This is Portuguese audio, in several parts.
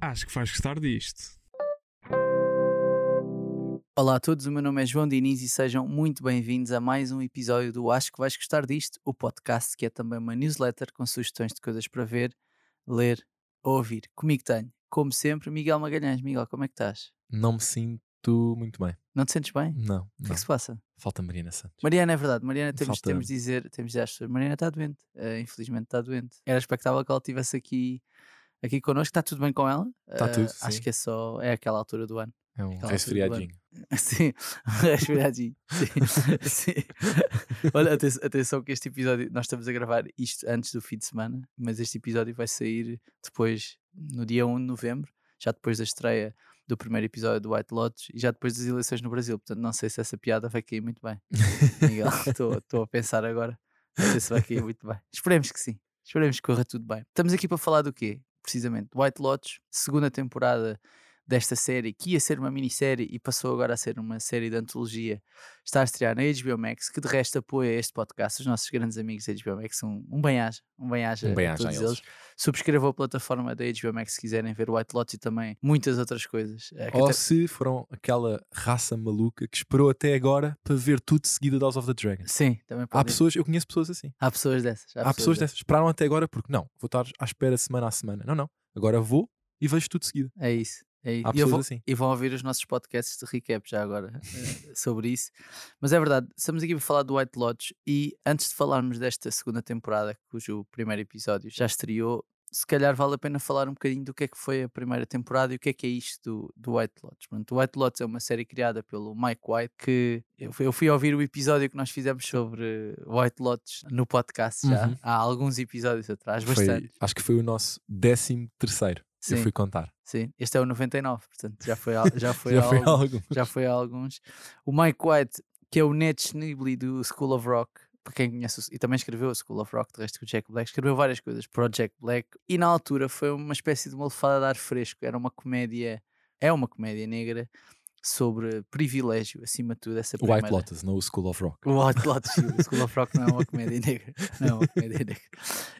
Acho que vais gostar disto. Olá a todos, o meu nome é João Diniz e sejam muito bem-vindos a mais um episódio do Acho que vais gostar disto, o podcast que é também uma newsletter com sugestões de coisas para ver, ler ou ouvir. Comigo tenho, como sempre, Miguel Magalhães. Miguel, como é que estás? Não me sinto muito bem. Não te sentes bem? Não, O que é que se passa? Falta Mariana Santos. Mariana, é verdade, Mariana temos, Falta- temos de dizer, temos de dizer às pessoas, Mariana está doente, Eh, infelizmente está doente. Era expectável que ela estivesse aqui, aqui connosco, está tudo bem com ela? Tá Eh, tudo, Acho sim. que é só, é aquela altura do ano. É um resfriadinho. Sim, respiradinho. Sim, sim. Olha, aten- atenção que este episódio, nós estamos a gravar isto antes do fim de semana, mas este episódio vai sair depois, no dia 1 de novembro, já depois da estreia do primeiro episódio do White Lotus e já depois das eleições no Brasil. Portanto, não sei se essa piada vai cair muito bem. Miguel, estou a pensar agora. Não sei se vai cair muito bem. Esperemos que sim. Esperemos que corra tudo bem. Estamos aqui para falar do quê? Precisamente, White Lotus, segunda temporada desta série, que ia ser uma minissérie e passou agora a ser uma série de antologia, está a estrear na HBO Max, que de resto apoia este podcast, os nossos grandes amigos da HBO Max, um, um bem-aja, um bem-aja Um a bem-aja a todos eles. eles. Subscrevam a plataforma da HBO Max se quiserem ver White Lotus e também muitas outras coisas. Eh, Ou até- se foram aquela raça maluca que esperou até agora para ver tudo seguido de House of the Dragon. Sim, também Há podem. pessoas, eu conheço pessoas assim. Há pessoas dessas. Há, pessoas dessas. Esperaram até agora porque não, vou estar à espera semana a semana. Não, não. Agora vou e vejo tudo seguido. É isso. É. Há E, pessoas vou- assim. e vão ouvir os nossos podcasts de recap já agora eh, sobre isso. Mas é verdade, estamos aqui para falar do White Lodge e antes de falarmos desta segunda temporada, cujo primeiro episódio já estreou, se calhar vale a pena falar um bocadinho do que é que foi a primeira temporada e o que é que é isto do, do White Lodge. Pronto, o White Lodge é uma série criada pelo Mike White que eu fui, eu fui ouvir o episódio que nós fizemos sobre White Lodge no podcast já Uhum. há alguns episódios atrás, Foi- bastante. acho que foi o nosso décimo terceiro. Eu Sim. fui contar. Sim, este é o 99, portanto já foi, já foi, Já foi algo algo. já foi alguns. O Mike White, que é o Ned Schneebly do School of Rock, para quem conhece, e também escreveu o School of Rock, de resto o Jack Black, escreveu várias coisas para o Jack Black, e na altura foi uma espécie de uma lefada de ar fresco, era uma comédia, é uma comédia negra sobre privilégio, acima de tudo, essa O White primeira- Lotus, não o School of Rock. o White Lotus, o School of Rock não é uma comédia negra. Não é uma comédia negra.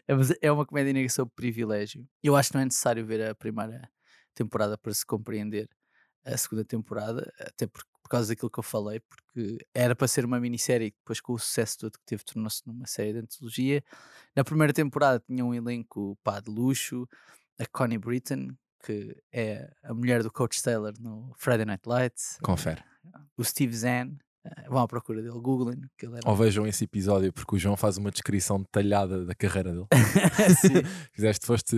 É, é uma comédia negra sobre privilégio. Eu acho que não é necessário ver a primeira temporada para se compreender a segunda temporada, até por, por causa daquilo que eu falei, porque era para ser uma minissérie que depois com o sucesso todo que teve tornou-se numa série de antologia. Na primeira temporada tinha um elenco pá, de luxo, a Connie Britton, que é a mulher do Coach Taylor no Friday Night Lights, Confere. o Steve Zahn, eh, vão à procura dele, googlem, que ele era Ou vejam esse episódio porque o João faz uma descrição detalhada da carreira dele. Fizeste, foste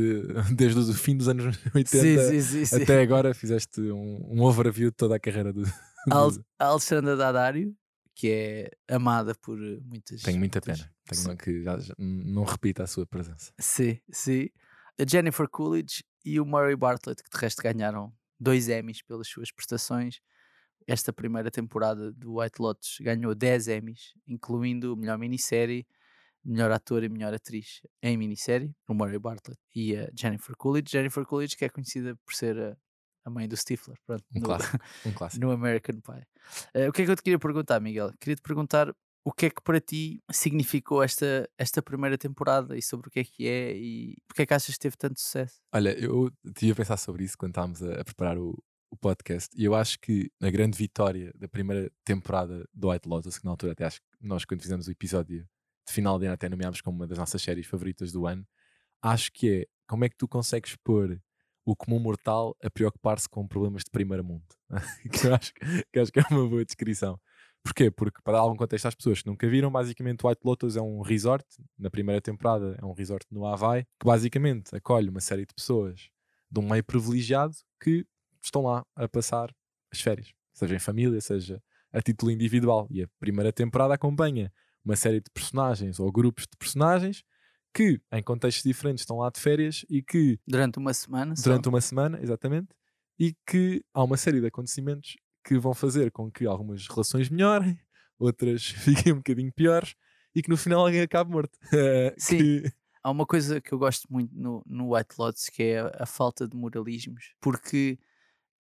desde o fim dos anos 80 sim, sim, sim, até agora, fizeste um, um overview de toda a carreira do. Al- Alexandra Daddario, que é amada por eh, muitas. Tenho muita muitas- pena. Tenho que já- já não repita a sua presença. Sim, sim. A Jennifer Coolidge e o Murray Bartlett, que de resto ganharam dois Emmys pelas suas prestações. Esta primeira temporada do White Lotus ganhou 10 Emmys, incluindo melhor minissérie, melhor ator e melhor atriz em minissérie, o Murray Bartlett e a Jennifer Coolidge. Jennifer Coolidge, que é conhecida por ser a, a mãe do Stifler, pronto, Um no- clássico. Um clássico. no American Pie. Eh, o que é que eu te queria perguntar, Miguel? Queria te perguntar o que é que para ti significou esta, esta primeira temporada e sobre o que é que é e porque é que achas que teve tanto sucesso? Olha, eu tive a pensar sobre isso quando estávamos a, a preparar o, o podcast e eu acho que a grande vitória da primeira temporada do White Lotus, que na altura até acho que nós quando fizemos o episódio de final de ano até nomeámos como uma das nossas séries favoritas do ano, acho que é como é que tu consegues pôr o comum mortal a preocupar-se com problemas de primeiro mundo. que, eu acho, que acho que é uma boa descrição. Porquê? Porque, para dar algum contexto às pessoas que nunca viram, basicamente White Lotus é um resort, na primeira temporada é um resort no Havaí, que basicamente acolhe uma série de pessoas de um meio privilegiado que estão lá a passar as férias, seja em família, seja a título individual. E a primeira temporada acompanha uma série de personagens ou grupos de personagens que, em contextos diferentes, estão lá de férias e que Durante uma semana? só? durante uma semana, exatamente, e que há uma série de acontecimentos que vão fazer com que algumas relações melhorem, outras fiquem um bocadinho piores e que no final alguém acabe morto. Eh, Sim. que- Há uma coisa que eu gosto muito no, no White Lotus que é a, a falta de moralismos, porque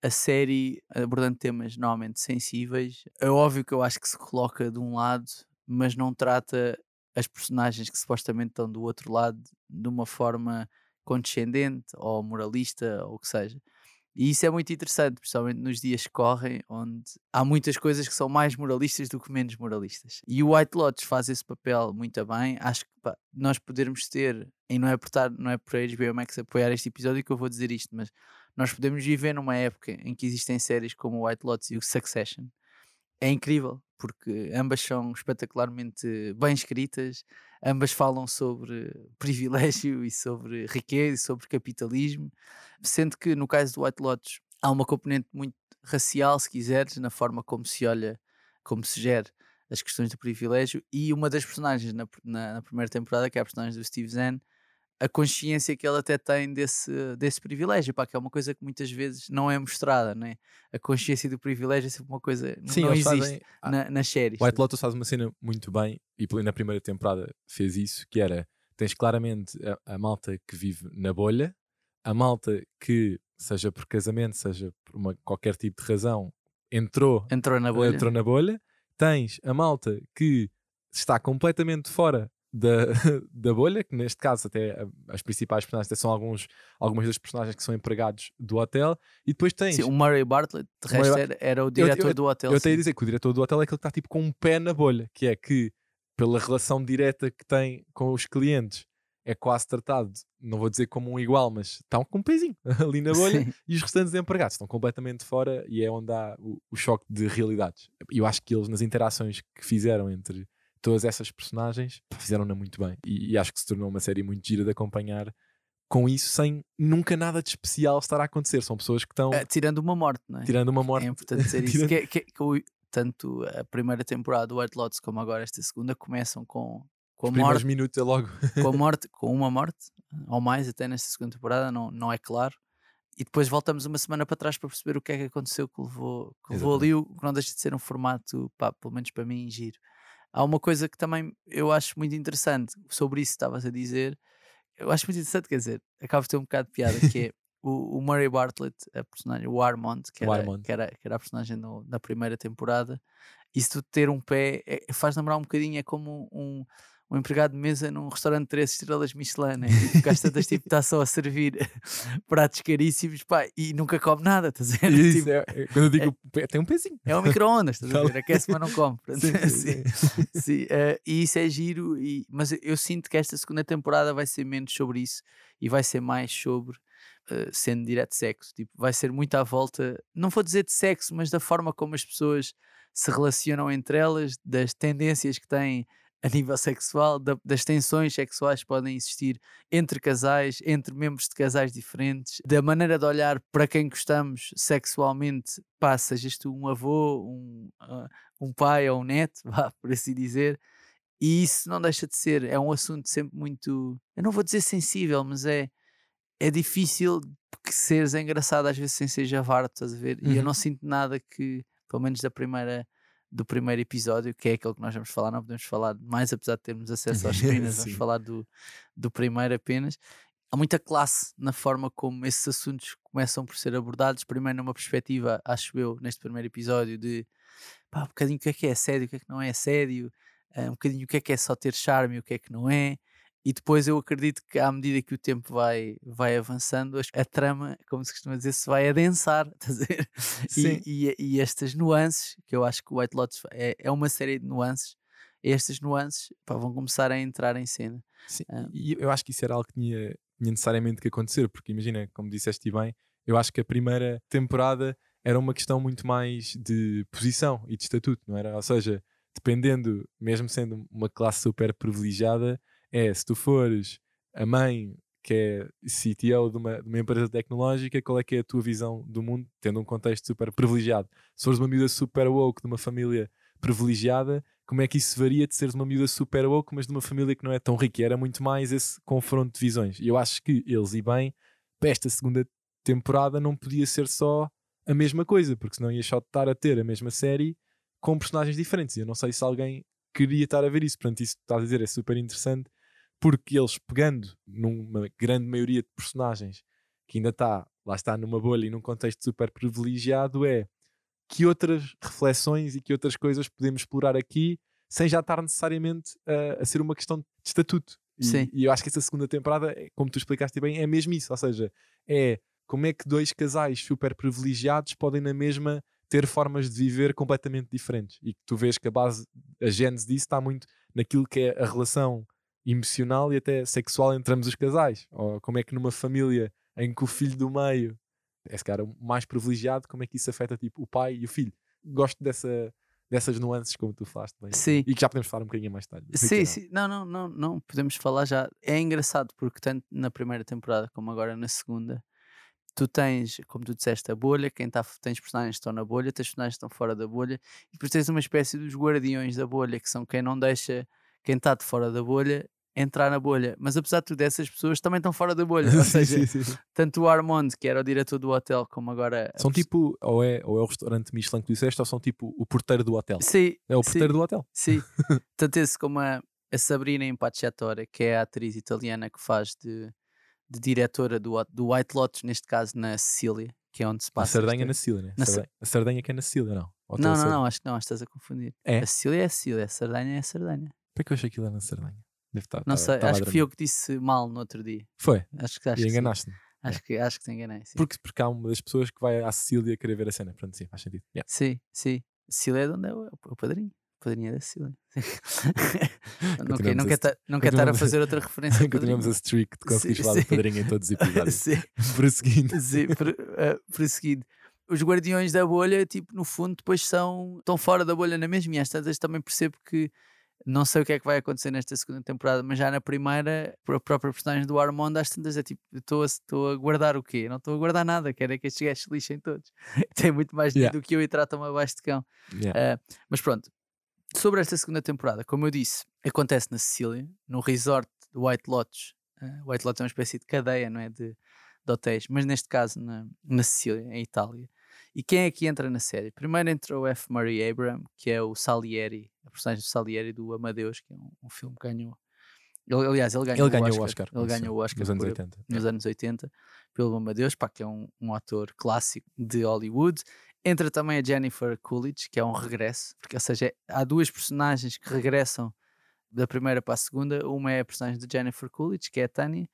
a série, abordando temas normalmente sensíveis, é óbvio que eu acho que se coloca de um lado mas não trata as personagens que supostamente estão do outro lado de uma forma condescendente ou moralista ou o que seja. E isso é muito interessante, principalmente nos dias que correm, onde há muitas coisas que são mais moralistas do que menos moralistas. E o White Lotus faz esse papel muito bem. Acho que pá, nós podermos ter, e não é por, estar, não é por HBO Max apoiar este episódio que eu vou dizer isto, mas nós podemos viver numa época em que existem séries como o White Lotus e o Succession. É incrível, porque ambas são espetacularmente bem escritas, ambas falam sobre privilégio e sobre riqueza e sobre capitalismo, sendo que no caso do White Lotus há uma componente muito racial, se quiseres, na forma como se olha, como se gera as questões do privilégio, e uma das personagens na, na, na primeira temporada, que é a personagem do Steve Zahn, a consciência que ele até tem desse, desse privilégio, pá, que é uma coisa que muitas vezes não é mostrada, né? A consciência do privilégio é sempre uma coisa Sim, não existe fazem- ah, na, nas séries. White Lotus faz uma cena muito bem e na primeira temporada fez isso, que era tens claramente a, a malta que vive na bolha, a malta que, seja por casamento, seja por uma, qualquer tipo de razão, entrou, Entrou na bolha. entrou na bolha, tens a malta que está completamente fora da, da bolha, que neste caso até a- as principais personagens até são alguns, algumas das personagens que são empregados do hotel, e depois tens Sim, o Murray Bartlett, de Murray resto, Bar- era, era o diretor eu- do hotel. Eu tenho a dizer que o diretor do hotel é aquele que está tipo com um pé na bolha, que é que, pela relação direta que tem com os clientes, é quase tratado, não vou dizer como um igual, mas estão com um pezinho ali na bolha Sim. e os restantes empregados estão completamente fora e é onde há o, o choque de realidades. E eu acho que eles, nas interações que fizeram entre todas essas personagens, fizeram-na muito bem. E, e acho que se tornou uma série muito gira de acompanhar com isso, sem nunca nada de especial estar a acontecer. São pessoas que estão Ah, tirando uma morte, não é? tirando uma morte. É importante dizer isso. tirando- Que, é- que, é- que o- tanto a primeira temporada do White Lotus como agora esta segunda começam com, com a Os morte, minutos é logo. com a morte, com uma morte, ou mais até nesta segunda temporada, não, não é claro. E depois voltamos uma semana para trás para perceber o que é que aconteceu que levou, que levou ali, o que não deixa de ser um formato, pá, pelo menos para mim, giro. Há uma coisa que também eu acho muito interessante sobre isso que estavas a dizer. Eu acho muito interessante, quer dizer, acaba de ter um bocado de piada, que é o, o Murray Bartlett, a personagem, o Armond, que era, Armond. Que era, que era a personagem no- da primeira temporada, isso de ter um pé é- faz lembrar um bocadinho, é como um, um empregado de mesa num restaurante de três estrelas Michelin, né? Tipo, que às tantas tipo, está só a servir pratos caríssimos pá, e nunca come nada, estás a ver? Isso, Tipo, é- é- quando eu digo pé, tem um pezinho. é um micro-ondas, estás a ver? Aquece, mas não come. Sim, sim, sim. Eh, e isso é giro, e, mas eu- sinto que esta segunda temporada vai ser menos sobre isso e vai ser mais sobre eh, sendo direto sexo. Tipo, vai ser muito à volta, não vou dizer de sexo, mas da forma como as pessoas se relacionam entre elas, das tendências que têm a nível sexual, da- das tensões sexuais que podem existir entre casais, entre membros de casais diferentes, da maneira de olhar para quem gostamos sexualmente, pá, sejas tu um avô, um, ah, um pai ou um neto, vá, por assim dizer, e isso não deixa de ser, é um assunto sempre muito, eu não vou dizer sensível, mas é, é difícil que seres engraçado às vezes sem ser javardo, estás a ver? E eu Uhum. não sinto nada que, pelo menos da primeira, do primeiro episódio, que é aquele que nós vamos falar, não podemos falar de mais, apesar de termos acesso aos screeners, vamos falar do, do primeiro apenas. Há muita classe na forma como esses assuntos começam por ser abordados, primeiro numa perspectiva, acho eu, neste primeiro episódio, de pá, um bocadinho o que é que é assédio, o que é que não é assédio, eh, um bocadinho o que é que é só ter charme e o que é que não é. E depois eu acredito que à medida que o tempo vai, vai avançando, a trama, como se costuma dizer, se vai adensar? Sim. E, e, e estas nuances, que eu acho que o White Lotus é, é uma série de nuances, estas nuances pá, vão começar a entrar em cena. Sim, Ah. E eu acho que isso era algo que tinha, tinha necessariamente que acontecer, porque imagina, como disseste bem, eu acho que a primeira temporada era uma questão muito mais de posição e de estatuto, não era? Ou seja, dependendo, mesmo sendo uma classe super privilegiada, é se tu fores a mãe que é CTO de uma, de uma empresa tecnológica, qual é que é a tua visão do mundo, tendo um contexto super privilegiado? Se fores uma miúda super woke de uma família privilegiada, como é que isso varia de seres uma miúda super woke, mas de uma família que não é tão rica? Era muito mais esse confronto de visões. E eu acho que eles, e bem, para esta segunda temporada não podia ser só a mesma coisa, porque senão ia só estar a ter a mesma série com personagens diferentes. E eu não sei se alguém queria estar a ver isso. Portanto, isso que estás a dizer é super interessante, porque eles pegando numa grande maioria de personagens que ainda está, lá está, numa bolha e num contexto super privilegiado, é que outras reflexões e que outras coisas podemos explorar aqui sem já estar necessariamente uh, a ser uma questão de estatuto. E, Sim. e eu acho que essa segunda temporada, é, como tu explicaste bem, é mesmo isso. Ou seja, é como é que dois casais super privilegiados podem na mesma ter formas de viver completamente diferentes. E que tu vês que a base, a gênese disso está muito naquilo que é a relação emocional e até sexual entre ambos os casais. Ou como é que numa família em que o filho do meio é se cara mais privilegiado, como é que isso afeta tipo, o pai e o filho. Gosto dessa, dessas nuances, como tu falaste bem. Sim. E que já podemos falar um bocadinho mais tarde. Sim, sim. Não, não, não, não. Podemos falar já. É engraçado porque tanto na primeira temporada como agora na segunda, tu tens, como tu disseste, a bolha, quem tá, tens personagens que estão na bolha, tens personagens que estão fora da bolha, e depois tens uma espécie dos guardiões da bolha, que são quem não deixa quem está de fora da bolha entrar na bolha. Mas apesar de tudo, essas pessoas também estão fora da bolha. Ou sim, seja, sim, sim. tanto o Armand, que era o diretor do hotel, como agora. a São tipo, ou é, ou é o restaurante Michelin que tu disseste, ou são tipo o porteiro do hotel. Sim, É o sim. porteiro do hotel. Sim, tanto esse como a, a Sabrina Impacciatore, que é a atriz italiana que faz de, de diretora do, do White Lotus, neste caso na Sicília, que é onde se A passa. Sardenha esta- na Sicília, né? Na Sardenha- A Sardenha que é na Sicília, não? Não, não, não, acho que não, acho que estás a confundir. É? A Sicília é a Sicília, a Sardenha é a Sardenha. Por que eu achei que aquilo era na Sardenha? Deve estar, Não estava- sei, a acho que fui eu que disse mal no outro dia. Foi, Acho que, acho e enganaste-me. Acho que, acho que te enganei. Sim. Porque, porque há uma das pessoas que vai à Sicília querer ver a cena. Pronto, sim, faz sentido. Yeah. Sim, sim. Sicília é de onde é o, o padrinho. O padrinho é da Sicília. não, quer, não, estar a fazer outra referência. Continuamos a streak de conseguires Sim, falar do sim. padrinho em todos os episódios. Sim. Prosseguindo. Sim, por, eh, prosseguindo. Os guardiões da bolha, tipo, no fundo, depois são. estão fora da bolha na mesma. E às tantas também percebo que. Não sei o que é que vai acontecer nesta segunda temporada, mas já na primeira, a própria personagem do Armand, às tantas é tipo, estou a, a guardar o quê? Não estou a guardar nada, quero é que estes gajos se lixem todos. Tem muito mais dinheiro Yeah. do que eu e tratam-me abaixo de cão. Yeah. Uh, mas pronto, sobre esta segunda temporada, como eu disse, acontece na Sicília, no resort do White Lotus. Uh, White Lotus é uma espécie de cadeia, não é? De, de hotéis, mas neste caso na, na Sicília, em Itália. E quem é que entra na série? Primeiro entrou o F. Murray Abraham, que é o Salieri, a personagem do Salieri do Amadeus, que é um, um filme que ganhou. Ele, aliás, ele ganhou, Ele ganhou o Oscar. Oscar. Ele ganhou o Oscar Nos anos por- 80. nos anos 80 pelo Amadeus, pá, que é um, um ator clássico de Hollywood. Entra também a Jennifer Coolidge, que é um regresso, porque, ou seja, há duas personagens que regressam da primeira para a segunda. Uma é a personagem de Jennifer Coolidge, que é a Tânia,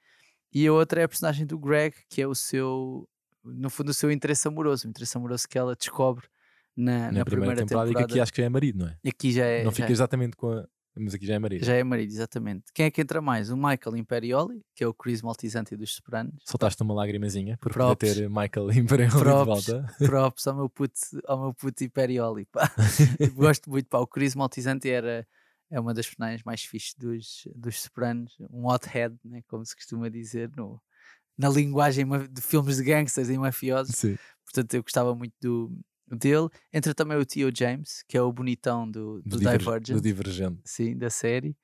e a outra é a personagem do Greg, que é o seu, no fundo, o seu interesse amoroso, o interesse amoroso que ela descobre na, Na, na primeira, temporada, e que aqui acho que já é marido, não é? Aqui já é, não já fica é- exatamente com a. Mas aqui já é marido. já é marido, exatamente. Quem é que entra mais? O Michael Imperioli, que é o Chris Maltisanti dos Sopranos. Soltaste uma lagrimazinha por Props. ter Michael Imperial de Props. volta. props ao meu puto, ao meu puto Imperioli. Gosto muito, pá. O Chris Maltisanti era é uma das personagens mais fixes dos, dos Sopranos, um hothead, né, como se costuma dizer, no, na linguagem de filmes de gangsters e mafiosos. Sim. Portanto, eu gostava muito do, dele. Entra também o Theo James, que é o bonitão do, do, Do, diver- Divergent, do Divergente. sim, da série.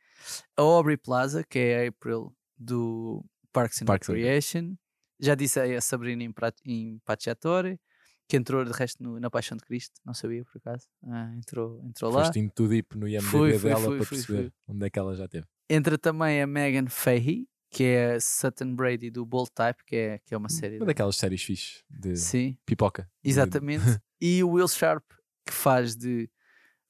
A Aubrey Plaza, que é a April do Parks and Parks Recreation. Já disse a Sabrina Impacciatore, que entrou de resto no- na Paixão de Cristo, não sabia por acaso. Ah, entrou, entrou lá. Foste indo tudo deep no IMDb Fui, fui, dela fui, para perceber onde é que ela já teve. Entra também a Megan Fahey, que é Sutton Brady do Bold Type, que é, que é uma série. Uma da- daquelas séries fixe de Sim, pipoca. de- exatamente. e o Will Sharp, que faz de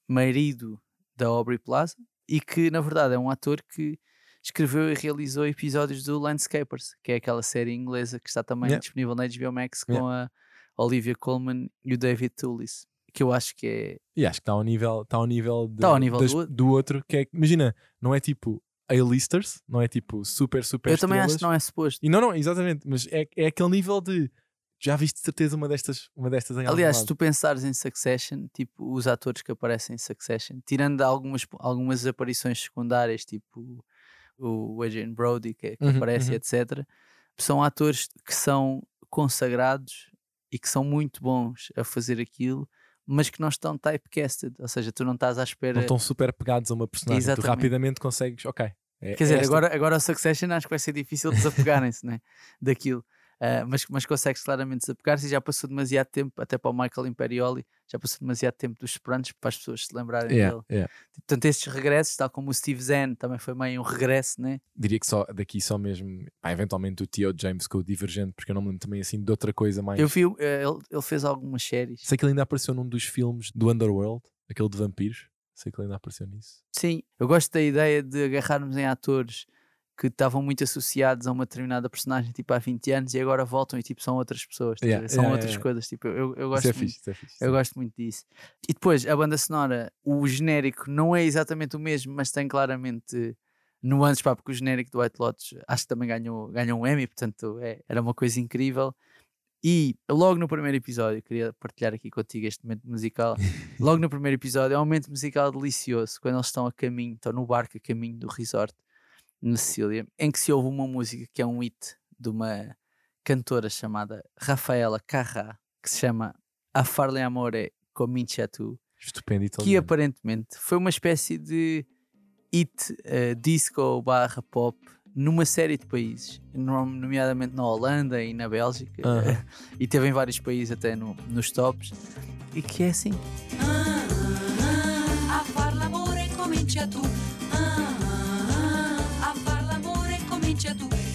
marido da Aubrey Plaza e que, na verdade, é um ator que escreveu e realizou episódios do Landscapers, que é aquela série inglesa que está também Yeah. disponível na HBO Max com a Olivia Colman e o David Toulis, que eu acho que é E acho que está ao nível, está ao nível, de- Tá ao nível das- do outro. do outro, que é, imagina, não é tipo A-listers, não é tipo super, super eu também acho que estrelas. não é suposto. E não, não, exatamente, mas é, é aquele nível de já viste de certeza uma destas, uma destas em Aliás, se tu pensares em Succession, tipo, os atores que aparecem em Succession, tirando algumas, algumas aparições secundárias, tipo o Adrian Brody, que, que Uhum, aparece, uhum. etc., são atores que são consagrados e que são muito bons a fazer aquilo, mas que não estão typecasted, ou seja, tu não estás à espera. não estão super pegados a uma personagem, tu Exatamente. rapidamente consegues, ok. É Quer dizer, esta. agora, agora o Succession acho que vai ser difícil desapegarem-se né, daquilo. Ah, mas, mas consegues claramente desapegar-se e já passou demasiado tempo, até para o Michael Imperioli, já passou demasiado tempo dos Sopranos para as pessoas se lembrarem Yeah, dele. yeah. Portanto, estes regressos, tal como o Steve Zahn também foi meio um regresso, né? Diria que só daqui só mesmo, pá, eventualmente o Theo James com o Divergente, porque eu não me lembro também assim de outra coisa mais. Eu vi, eh, ele, ele fez algumas séries. Sei que ele ainda apareceu num dos filmes do Underworld, aquele de vampiros. Sei que ele ainda apareceu nisso. Sim, eu gosto da ideia de agarrarmos em atores que estavam muito associados a uma determinada personagem tipo há 20 anos e agora voltam e tipo são outras pessoas, a Yeah, são yeah, outras yeah. coisas. Tipo, eu, eu gosto Isso é muito. fixe, é fixe. Eu sim. gosto muito disso. E depois, a banda sonora, o genérico não é exatamente o mesmo, mas tem claramente nuances, pá, porque o genérico do White Lotus acho que também ganhou, ganhou um Emmy, portanto é- era uma coisa incrível. E logo no primeiro episódio, queria partilhar aqui contigo este momento musical. Logo no primeiro episódio, é um momento musical delicioso quando eles estão a caminho, estão no barco a caminho do resort na Sicília, em que se ouve uma música que é um hit de uma cantora chamada Rafaela Carrà, que se chama A Farle Amore Comincia Tu, Estupendo que italiano. aparentemente foi uma espécie de hit eh, disco barra pop numa série de países, nom- nomeadamente na Holanda e na Bélgica, eh, e teve em vários países até no- nos tops, e que é assim.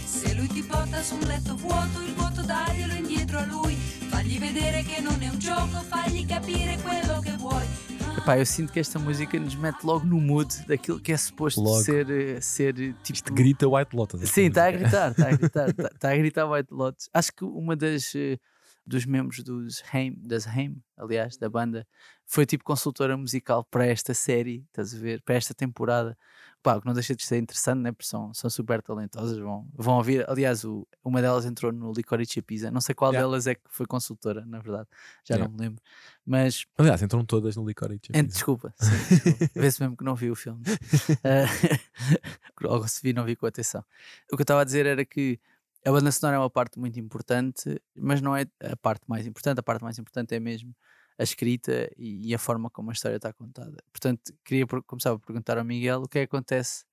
Se lui ti porta su un letto vuoto, il vuoto daglielo indietro a lui. Fagli vedere che non è un gioco, fagli capire quello che vuoi. Epá, eu sinto que esta música nos mete logo no mood daquilo que é suposto Logo. ser, eh, ser eh, tipo. Isto grita White Lotus. Sim, está a gritar, está a gritar, está tá a gritar White Lotus. Acho que uma das eh, dos membros dos Haim, das Haim, aliás, da banda, foi tipo consultora musical para esta série, estás a ver? Para esta temporada. Pá, que não deixa de ser interessante, né? Porque são, são super talentosas, vão, vão ouvir. Aliás, o, uma delas entrou no Licorice Pizza. Não sei qual Yeah. delas é que foi consultora, na verdade, já Yeah. não me lembro. Mas Aliás, entram todas no Licorice. Ent- Desculpa, sim, desculpa. vê-se mesmo que não vi o filme. Eh, Ou se vi, não vi com atenção. O que eu estava a dizer era que a banda sonora é uma parte muito importante, mas não é a parte mais importante. A parte mais importante é mesmo a escrita e, e a forma como a história está contada. Portanto, queria começar a perguntar ao Miguel o que é que acontece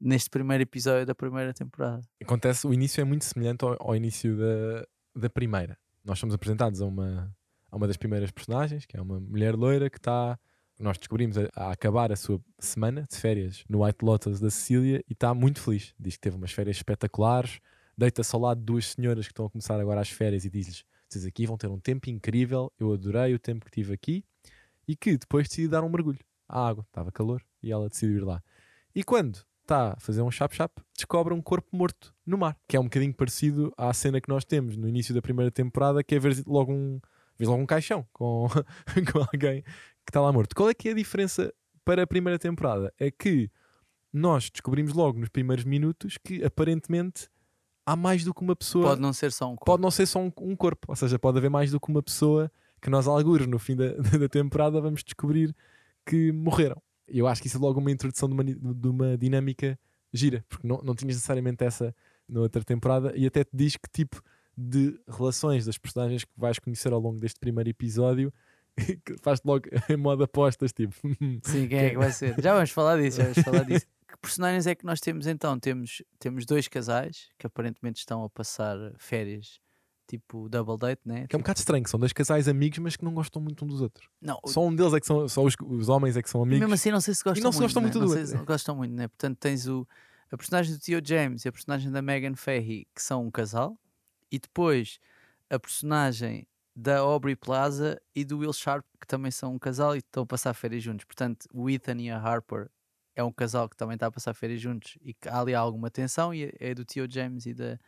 neste primeiro episódio da primeira temporada. Acontece, o início é muito semelhante ao, ao início da, da primeira. Nós somos apresentados a uma, a uma das primeiras personagens, que é uma mulher loira que está. Nós descobrimos a, a acabar a sua semana de férias no White Lotus da Sicília e está muito feliz. Diz que teve umas férias espetaculares, deita-se ao lado de duas senhoras que estão a começar agora as férias e diz-lhes: Vocês aqui vão ter um tempo incrível, eu adorei o tempo que tive aqui, e que depois decidi dar um mergulho à água, estava calor e ela decidiu ir lá. E quando está a fazer um chap-chap, descobre um corpo morto no mar, que é um bocadinho parecido à cena que nós temos no início da primeira temporada, que é ver logo um, logo um caixão com, com alguém que está lá morto. Qual é que é a diferença para a primeira temporada? É que nós descobrimos logo nos primeiros minutos que aparentemente há mais do que uma pessoa. Pode não ser só um corpo. Pode não ser só um, um corpo, ou seja, pode haver mais do que uma pessoa que nós, algures, no fim da, da temporada, vamos descobrir que morreram. E eu acho que isso é logo uma introdução de uma, de uma dinâmica gira, porque não, não tinhas necessariamente essa na outra temporada, e até te diz que tipo de relações das personagens que vais conhecer ao longo deste primeiro episódio faz-te logo em modo apostas, tipo. Sim, quem é que vai ser? Já vamos falar disso, já vamos falar disso. Que personagens é que nós temos então? Temos, temos dois casais que aparentemente estão a passar férias, tipo double date, né? Que é um bocado estranho, que são dois casais amigos, mas que não gostam muito um dos outros. Não, Só um deles é que são, só os, os homens é que são e amigos. mesmo assim não sei se gostam não se muito. gostam né? muito não do sei outro, se gostam muito, né? Portanto, tens o, a personagem do Tio James e a personagem da Megan Ferry, que são um casal, e depois a personagem da Aubrey Plaza e do Will Sharp, que também são um casal e estão a passar férias juntos. Portanto, o Ethan e a Harper é um casal que também está a passar férias juntos e que há ali alguma tensão. E é do Tio James e da,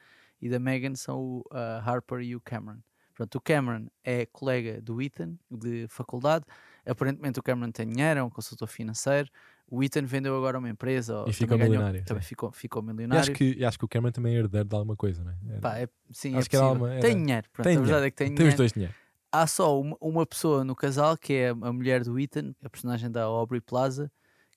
e da Megan são o a Harper e o Cameron. Portanto, o Cameron é colega do Ethan de faculdade. Aparentemente, o Cameron tem dinheiro, é um consultor financeiro. O Ethan vendeu agora uma empresa ou E ficou também ganhou- milionário, Também sim. ficou, ficou E milionário. acho, que, e acho que o Cameron também é herdeiro de alguma coisa, não é? Era- Pá, é, sim, Acho é que era uma- Tem era- dinheiro, pronto, tem a verdade dinheiro. é que tem, Tem os dinheiro. dois dinheiro. Há só uma, uma pessoa no casal, que é a mulher do Ethan, a personagem da Aubrey Plaza,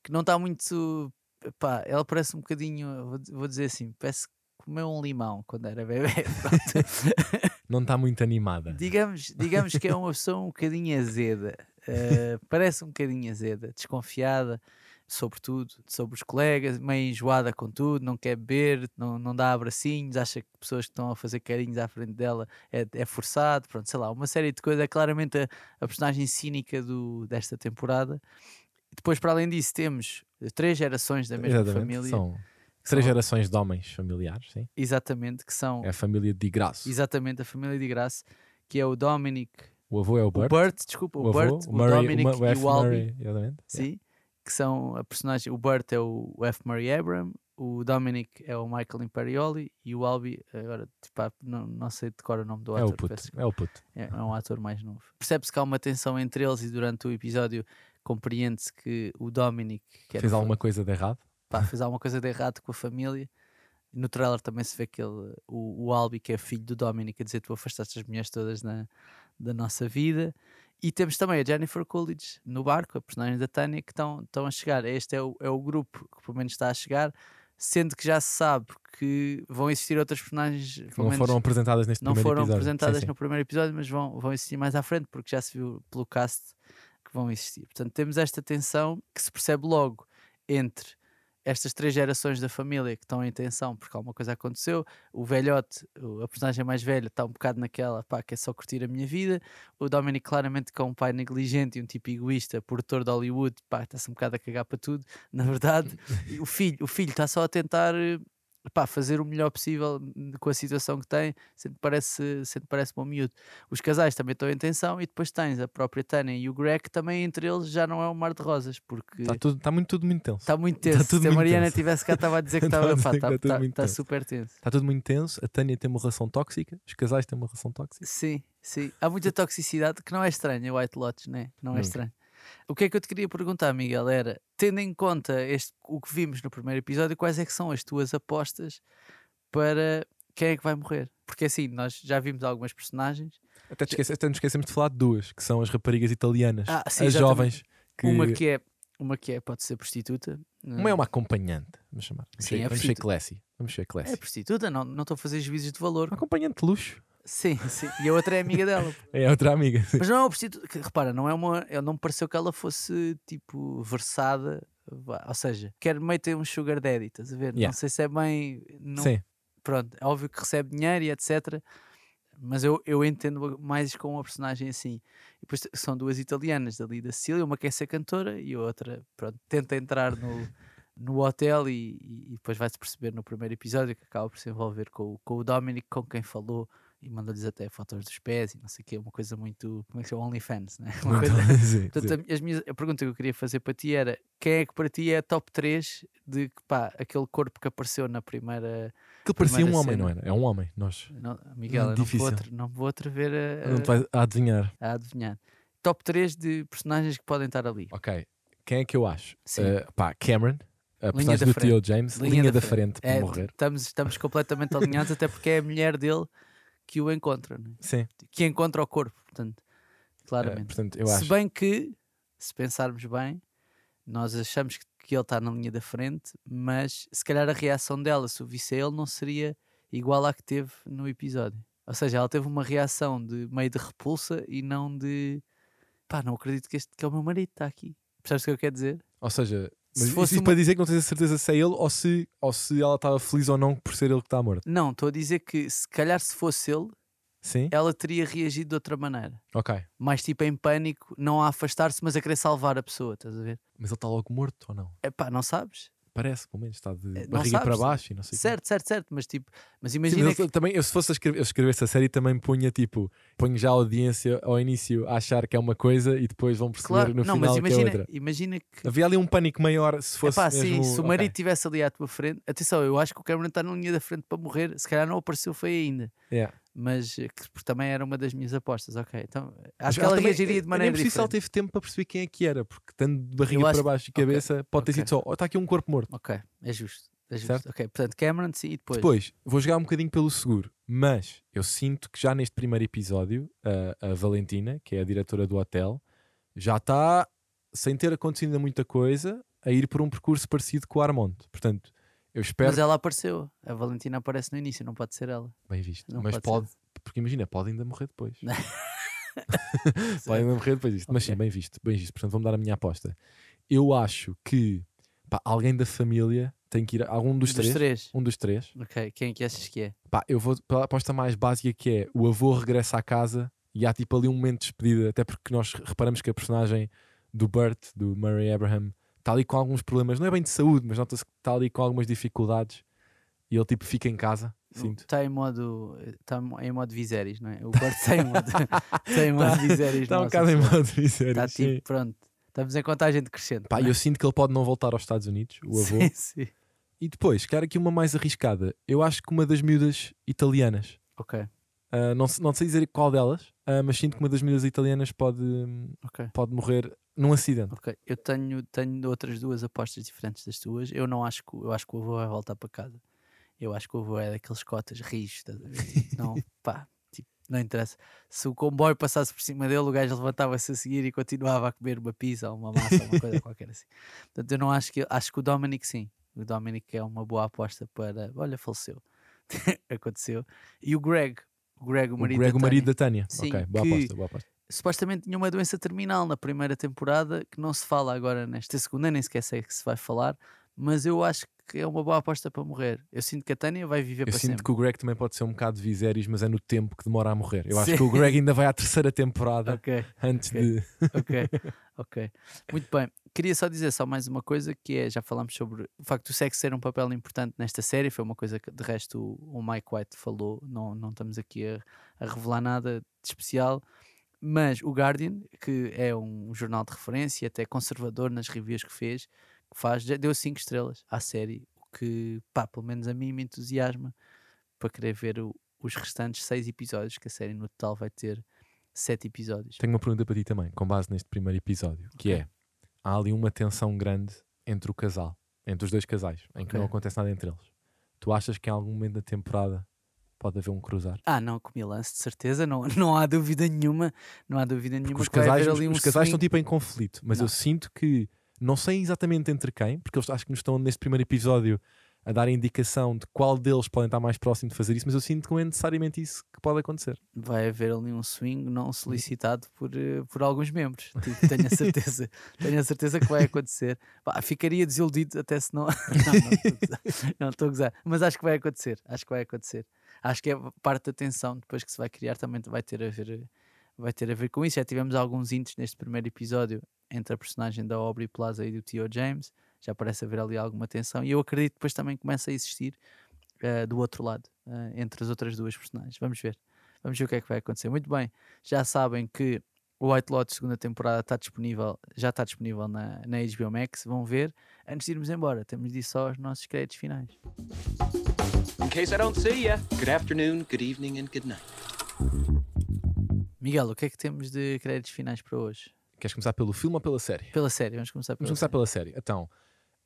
que não está muito. Pá, ela parece um bocadinho, vou, vou dizer assim, parece que comeu um limão quando era bebê. Não está muito animada. digamos, digamos que é uma pessoa um bocadinho azeda. eh, parece um bocadinho azeda, desconfiada sobre tudo, sobre os colegas, meio enjoada com tudo, não quer beber, não, não dá abracinhos, acha que pessoas que estão a fazer carinhos à frente dela é, é forçado, pronto, sei lá, uma série de coisas. É claramente a, a personagem cínica do, desta temporada. Depois, para além disso, temos três gerações da mesma Exatamente. família. São três São- gerações de homens familiares, sim. Exatamente, que são É a família de Graço. exatamente a família de Graça, que é o Dominic O avô é o O Bert. Bert, desculpa, o, avô, Bert, o, Murray- Dominic Ma- e o Albi, Murray, exatamente. sim, que são a personagem. O Burt é o F. Murray Abram, o Dominic é o Michael Imperioli e o Albi, agora tipo, ah, não, não sei decorar o nome do É ator. o puto. É o puto. É, é um ator mais novo. Percebe-se que há uma tensão entre eles e durante o episódio compreende-se que o Dominic que Fez alguma coisa de errado? pá, fez alguma coisa de errado com a família. No trailer também se vê que ele, o, o Albi, que é filho do Dominic, a dizer: Tu afastaste as mulheres todas na, da nossa vida. E temos também a Jennifer Coolidge no barco, a personagem da Tânia, que estão, a chegar. Este é o, é o grupo que pelo menos está a chegar, sendo que já se sabe que vão existir outras personagens. Que não foram apresentadas neste não primeiro foram episódio. Sim, apresentadas sim. no primeiro episódio, mas vão, vão existir mais à frente, porque já se viu pelo cast vão existir. Portanto, temos esta tensão que se percebe logo entre estas três gerações da família que estão em tensão porque alguma coisa aconteceu. O velhote, a personagem mais velha, está um bocado naquela, pá, que é só curtir a minha vida. O Dominic, claramente, que é um pai negligente e um tipo egoísta, produtor de Hollywood, pá, está-se um bocado a cagar para tudo, na verdade. O filho, o filho está só a tentar. Eh, Pá, fazer o melhor possível hum, com a situação que tem, que parece, que parece bom miúdo. Os casais também estão em tensão e depois tens a própria Tânia e o Greg, que também entre eles já não é um mar de rosas, porque Está tudo, tá muito, tudo muito tenso. Está muito Tá tenso. tudo Se a Mariana tenso. tivesse cá, estava a dizer que Estava a dizer que tá tenso. super tenso. Está tudo muito tenso. A Tânia tem uma relação tóxica. Os casais têm uma relação tóxica. Sim, sim. Há muita toxicidade que não é estranha, White Lotus, né? não é Nunca. estranho. O que é que eu te queria perguntar, Miguel, era, tendo em conta este, o que vimos no primeiro episódio, quais é que são as tuas apostas para quem é que vai morrer? Porque assim, nós já vimos algumas personagens, Até, esquece- até nos esquecemos de falar de duas, que são as raparigas italianas. Ah, sim, as jovens. Que... uma que é, uma que é, pode ser prostituta. Uma é uma acompanhante, vamos chamar. Vamos Sim, ser, é vamos ser classy. Vamos ser classy. É prostituta, não não estou a fazer juízos de valor. Uma acompanhante de luxo. Sim, sim. E a outra é amiga dela. É outra amiga. Mas não é uma prostituta. Repara, não é uma. Não me pareceu que ela fosse tipo versada. Ou seja, quer meio ter um sugar daddy, estás a ver? Não Yeah. sei se é bem. Não, Sim. Pronto, é óbvio que recebe dinheiro e etc. Mas eu, eu entendo mais com uma personagem assim. E depois são duas italianas dali da Sicília, uma quer ser cantora e a outra, pronto, tenta entrar no, no hotel e, e depois vai-se perceber no primeiro episódio que acaba por se envolver com, com o Dominic, com quem falou e mandou-lhes até fotos dos pés e não sei o que, uma coisa muito. Como é que chama? OnlyFans, né? Uma coisa, Sim, Portanto, sim. a, as minhas- a pergunta que eu queria fazer para ti era: quem é que para ti é top 3 de que, pá, aquele corpo que apareceu na primeira. Aquilo parecia um primeira homem, não cena. era? É um homem. Nós. Não, Miguel, eu não, vou atre- não vou atrever a, Não te vais a adivinhar. a, adivinhar. Top 3 de personagens que podem estar ali. Ok. Quem é que eu acho? Sim. Eh, pá, Cameron. A personagem da do. Theo James. Linha, da frente, para É, morrer. Estamos, estamos completamente alinhados, até porque é a mulher dele que o encontra, né? Sim. que encontra o corpo, portanto, claramente. portanto, eu Se acho. bem que, se pensarmos bem, nós achamos que, que ele está na linha da frente, mas se calhar a reação dela, se o visse a ele, não seria igual à que teve no episódio. Ou seja, ela teve uma reação de meio de repulsa e não de pá, não acredito que este que é o meu marido está aqui. Percebes o que eu quero dizer? Ou seja, Se mas fosse isso uma- para dizer que não tens a certeza se é ele ou se, ou se ela estava feliz ou não por ser ele que está morto. Não, estou a dizer que se calhar se fosse ele, Sim? ela teria reagido de outra maneira. Ok. Mais tipo em pânico, não a afastar-se, mas a querer salvar a pessoa, estás a ver? Mas ele está logo morto ou não? É pá, não sabes? Parece, pelo menos. Está de Eh, não barriga para sabes. baixo e não sei quê. Certo, certo, certo, mas tipo, mas Sim, imagina mas que eu, também, eu, se fosse a escrever, eu escrevesse a série, também punha tipo, ponho já a audiência ao início a achar que é uma coisa e depois vão perceber Claro, no não, final mas que é imagina, outra. imagina que. Havia ali um pânico maior se fosse. Epá, sim, mesmo... se o marido estivesse ali à tua frente, atenção, eu acho que o Cameron está na linha da frente para morrer, se calhar não apareceu foi ainda, Yeah. Mas que, também era uma das minhas apostas, ok. Então acho que ela também- reagiria de maneira nem preciso se ela diferente. teve tempo para perceber quem é que era, porque estando de barriga acho- para baixo e ok, cabeça, pode ter ok. sido só, oh, está aqui um corpo morto. Ok, é justo. É justo. Certo? Ok, portanto, Cameron, sim, e depois. Depois, vou jogar um bocadinho pelo seguro, mas eu sinto que já neste primeiro episódio, a, a Valentina, que é a diretora do hotel, já está, sem ter acontecido muita coisa, a ir por um percurso parecido com o Armond. Portanto, eu espero. Mas ela apareceu. A Valentina aparece no início, não pode ser ela. Bem visto. Não mas pode pode, porque imagina, pode ainda morrer depois. pode ainda morrer depois disto. Mas sim, bem visto, bem visto. Portanto, vamos dar a minha aposta. Eu acho que pá, alguém da família tem que ir. Algum dos, Dos três, três. Um dos três. Ok, quem é que achas que é? Pá, eu vou pela aposta mais básica que é o avô regressa à casa e há tipo ali um momento de despedida, até porque nós reparamos que a personagem do Burt, do Murray Abraham, está ali com alguns problemas, não é bem de saúde, mas nota-se que está ali com algumas dificuldades e ele tipo fica em casa. Está em modo. Está em modo Viserys, não é? O Bart está em modo. Está em modo Viserys. Está um no bocado em modo dizer Está tipo, pronto. Estamos em contagem decrescente. Pá, é? eu sinto que ele pode não voltar aos Estados Unidos, o avô. Sim, sim. E depois, quero aqui uma mais arriscada. Eu acho que uma das miúdas italianas, Ok, ah, não, não sei dizer qual delas, ah, mas sinto que uma das miúdas italianas pode, ok. pode morrer num acidente. Ok, eu tenho, tenho outras duas apostas diferentes das tuas. Eu não acho que eu acho que o avô vai voltar para casa. Eu acho que o avô é daqueles cotas ver? Tipo, não, pá, tipo, não interessa. Se o comboio passasse por cima dele, o gajo levantava-se a seguir e continuava a comer uma pizza ou uma massa uma coisa qualquer assim. Portanto, eu não acho que acho que o Dominic sim. O Dominic é uma boa aposta para. Olha, faleceu. Aconteceu. E o Greg, o Greg, o O marido, Greg, da o marido Tânia, da Tânia. Sim, ok, boa que- aposta, boa aposta. supostamente tinha uma doença terminal na primeira temporada que não se fala agora nesta segunda, nem sequer sei que se vai falar, mas eu acho que é uma boa aposta para morrer. Eu sinto que a Tânia vai viver Eu para sinto sempre. que o Greg também pode ser um bocado de Viserys, mas é no tempo que demora a morrer. Eu acho Sim. que o Greg ainda vai à terceira temporada Ok, antes ok. de. ok, ok. Muito bem. Queria só dizer só mais uma coisa que é, já falámos sobre o facto do sexo ser um papel importante nesta série, foi uma coisa que de resto o, o Mike White falou, não, não estamos aqui a, a revelar nada de especial, mas o Guardian, que é um jornal de referência, até conservador nas reviews que fez, faz, deu 5 estrelas à série, o que, pá, pelo menos a mim me entusiasma para querer ver o- os restantes 6 episódios, que a série no total vai ter 7 episódios. Tenho uma pergunta para ti também, com base neste primeiro episódio, que Ok. é: há ali uma tensão grande entre o casal, entre os dois casais, em que Ok. não acontece nada entre eles. Tu achas que em algum momento da temporada pode haver um cruzar? Ah, não, com Milance, de certeza, não, não há dúvida nenhuma, não há dúvida nenhuma Porque os que casais, os, um os casais estão tipo em conflito, mas Não. eu sinto que não sei exatamente entre quem, porque eles acho que nos estão neste primeiro episódio a dar a indicação de qual deles podem estar mais próximo de fazer isso, mas eu sinto que não é necessariamente isso que pode acontecer. Vai haver ali um swing não solicitado por, eh, por alguns membros, tipo, tenho a certeza, tenho a certeza que vai acontecer. Pá, ficaria desiludido até se não. não, não estou a gozar, mas acho que vai acontecer, acho que vai acontecer. Acho que é parte da tensão depois que se vai criar também vai ter a ver, eh, vai ter a ver com isso. Já tivemos alguns hints neste primeiro episódio entre a personagem da Aubrey Plaza e do Theo James, já parece haver ali alguma tensão, e eu acredito que depois também começa a existir eh, do outro lado, eh, entre as outras duas personagens. Vamos ver. Vamos ver o que é que vai acontecer. Muito bem, já sabem que o White Lotus segunda temporada está disponível, já está disponível na, na HBO Max. Vão ver. Antes de irmos embora, temos de ir só aos nossos créditos finais. In case I don't see ya, good afternoon, good evening, and good night. Miguel, o que é que temos de créditos finais para hoje? Queres começar pelo filme ou pela série? Pela série, vamos começar pela Vamos começar série. pela série. Então,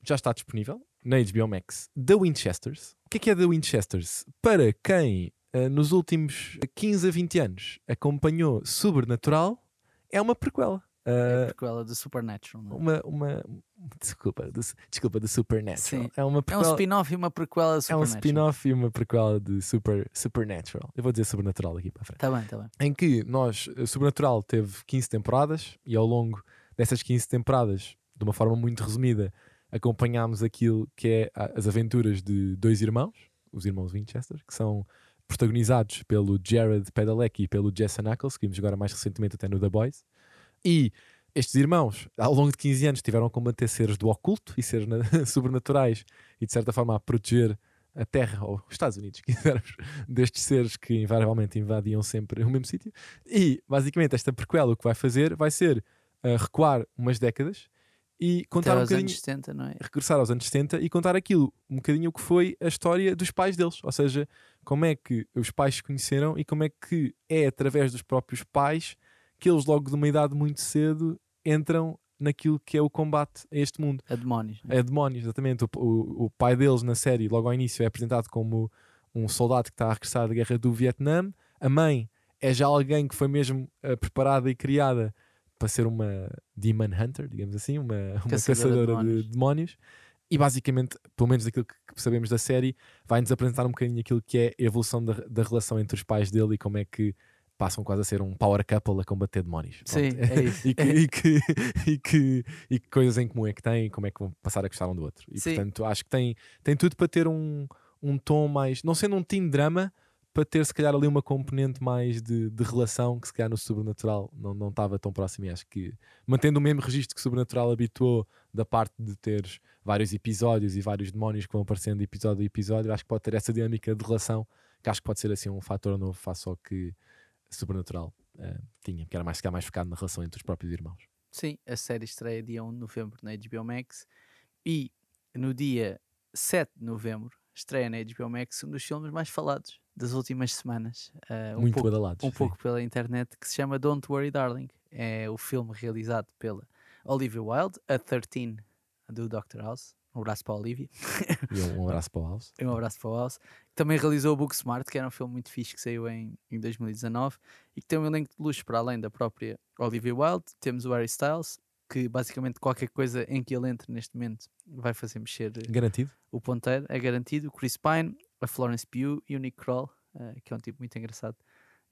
já está disponível na HBO Max The Winchesters. O que é que é The Winchesters? Para quem eh, nos últimos 15 a 20 anos acompanhou Sobrenatural, é uma prequela. É Eh, a prequela do Supernatural. não é? uma, uma desculpa, do, desculpa, do Supernatural. Sim. É uma É um prequela, spin-off e uma prequela do é um Supernatural. spin-off e uma prequela de Super, Supernatural. Eu vou dizer Sobrenatural daqui para a frente Tá bem, tá bem. em que nós, eh, Sobrenatural teve 15 temporadas e ao longo dessas 15 temporadas, de uma forma muito resumida, acompanhámos aquilo que é as aventuras de dois irmãos, os irmãos Winchester, que são protagonizados pelo Jared Padalecki e pelo Jesse Knuckles, que vimos agora mais recentemente até no The Boys. E estes irmãos, ao longo de 15 anos, tiveram a combater seres do oculto e seres na- sobrenaturais e, de certa forma, a proteger a Terra, ou os Estados Unidos, se quisermos, destes seres que invariavelmente invadiam sempre o mesmo sítio. E, basicamente, esta prequela o que vai fazer vai ser uh, recuar umas décadas e Até contar um aos bocadinho, anos 70, não é? regressar aos anos 70 e contar aquilo, um bocadinho o que foi a história dos pais deles. Ou seja, como é que os pais se conheceram e como é que é através dos próprios pais que eles, logo de uma idade muito cedo, entram naquilo que é o combate a este mundo. A demónios. não é? É demónios, exatamente. O, o, o pai deles na série, logo ao início, é apresentado como um soldado que está a regressar da guerra do Vietnã. A mãe é já alguém que foi mesmo eh, preparada e criada para ser uma Demon Hunter, digamos assim, uma, uma Caçadora de caçadora, de, demónios. demónios. E basicamente, pelo menos daquilo que, que sabemos da série, vai-nos apresentar um bocadinho aquilo que é a evolução da, da relação entre os pais dele e como é que passam quase a ser um power couple a combater demónios. Sim, Pronto. é isso. e, que, e, que, e, que, e que coisas em comum é que têm e como é que vão passar a gostar um do outro. E Sim. portanto acho que tem, tem tudo para ter um, um tom mais, não sendo um teen drama, para ter se calhar ali uma componente mais de, de relação que se calhar no Sobrenatural não, não estava tão próximo e acho que mantendo o mesmo registro que o Sobrenatural habituou da parte de teres vários episódios e vários demónios que vão aparecendo episódio a episódio, acho que pode ter essa dinâmica de relação que acho que pode ser assim um fator novo face ao que Sobrenatural eh, tinha, que era mais, calhar mais focado na relação entre os próprios irmãos. Sim, a série estreia dia 1 de novembro na HBO Max e no dia 7 de novembro estreia na HBO Max um dos filmes mais falados das últimas semanas, uh, um, Muito pouco, badalados. um sim. pouco pela internet, que se chama Don't Worry Darling. É o filme realizado pela Olivia Wilde, a 13 do Dr. House. Um abraço para a Olivia. E um, abraço para o House. Um abraço para o House. Também realizou o Booksmart, que era um filme muito fixe que saiu em, em 2019 e que tem um elenco de luxo para além da própria Olivia Wilde. Temos o Harry Styles, que basicamente qualquer coisa em que ele entre neste momento vai fazer mexer eh, Garantido? o ponteiro, é garantido. O Chris Pine, a Florence Pugh e o Nick Kroll, eh, que é um tipo muito engraçado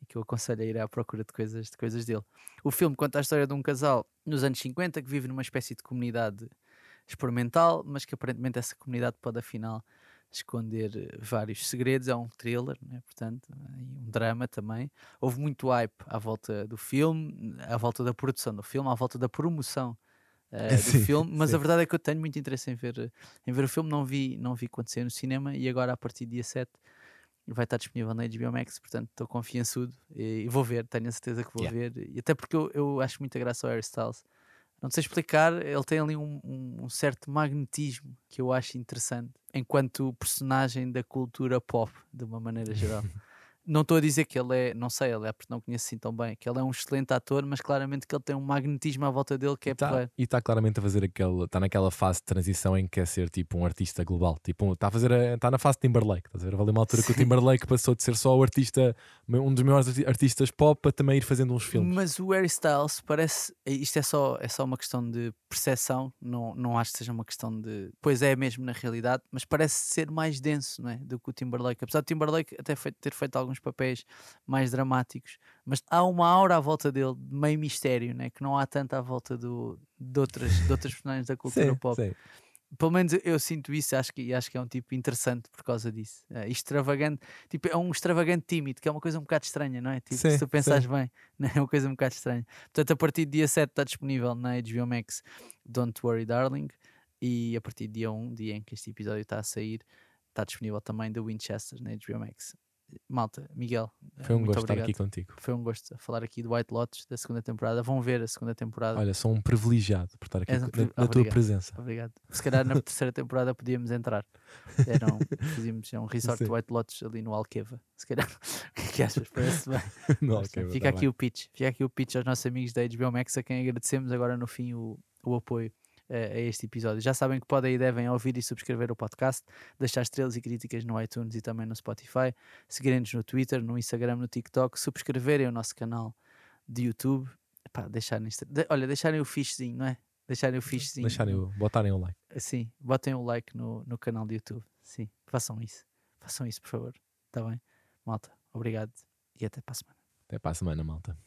e que eu aconselho a ir à procura de coisas, de coisas dele. O filme conta a história de um casal nos anos 50 que vive numa espécie de comunidade experimental, mas que aparentemente essa comunidade pode afinal esconder eh, vários segredos. É um thriller, né? portanto, e um drama também. Houve muito hype à volta do filme, à volta da produção do filme, à volta da promoção eh, do Sim, filme, mas a sim. verdade é que eu tenho muito interesse em ver, em ver o filme. Não vi, não vi saiu no cinema e agora a partir do dia 7 vai estar disponível na HBO Max, portanto estou confiançudo e, e vou ver, tenho a certeza que vou Yeah. ver. E até porque eu, eu acho muita graça ao Harry Styles. Não sei explicar, ele tem ali um, um- certo magnetismo que eu acho interessante enquanto personagem da cultura pop, de uma maneira geral. não estou a dizer que ele é, não sei, ele é porque não conheço assim tão bem, que ele é um excelente ator, mas claramente que ele tem um magnetismo à volta dele que é Tá- porreiro. e está claramente a fazer aquele. Está naquela fase de transição em que quer ser tipo um artista global. Tipo, está a fazer. Está na fase de Timberlake. Estás a ver? Ali uma altura que o Sim. Timberlake passou de ser só o artista, um dos maiores arti- artistas pop, a também ir fazendo uns filmes. Mas o Harry Styles parece. Isto é só, é só uma questão de percepção, não, não acho que seja uma questão de. Pois é mesmo na realidade, mas parece ser mais denso não é? do que o Timberlake. Apesar do Timberlake até ter feito alguns papéis mais dramáticos, mas há uma aura à volta dele, de meio mistério, né? que não há tanto à volta do, de, outras, de outras personagens da cultura Sim, pop. sim. Pelo menos eu, sinto isso acho que, acho que é um tipo interessante por causa disso. É, extravagante, tipo, é um extravagante tímido, que é uma coisa um bocado estranha, não é? Tipo, Sim, se tu pensares bem, né? é uma coisa um bocado estranha. Portanto, a partir do dia 7 está disponível na HBO Max Don't Worry Darling e a partir do dia 1, dia em que este episódio está a sair, está disponível também The Winchester na HBO Max. Malta, Miguel, Foi um gosto estar obrigado. aqui contigo. Foi um gosto falar aqui do White Lotus da segunda temporada. Vão ver a segunda temporada. Olha, sou um privilegiado por estar aqui um co- pri- na, na tua presença. Obrigado. Se calhar na terceira temporada podíamos entrar. Era um, fazíamos um resort Sim. White Lotus ali no Alqueva. Se calhar. O que é que achas? Parece bem. Mas, ok, Fica tá aqui bem. o pitch. Fica aqui o pitch aos nossos amigos da HBO Max, a quem agradecemos agora no fim o, o apoio eh, a este episódio. Já sabem que podem e devem ouvir e subscrever o podcast, deixar estrelas e críticas no iTunes e também no Spotify, seguirem-nos no Twitter, no Instagram, no TikTok, subscreverem o nosso canal de YouTube. Epá, deixarem, de- olha, deixarem o fichezinho, não é? Deixarem o fichezinho. Deixarem o, botarem o like. Sim, botem o like no, no canal do YouTube. Sim, façam isso. Façam isso, por favor. Está bem? Malta, obrigado e até para a semana. Até para a semana, malta.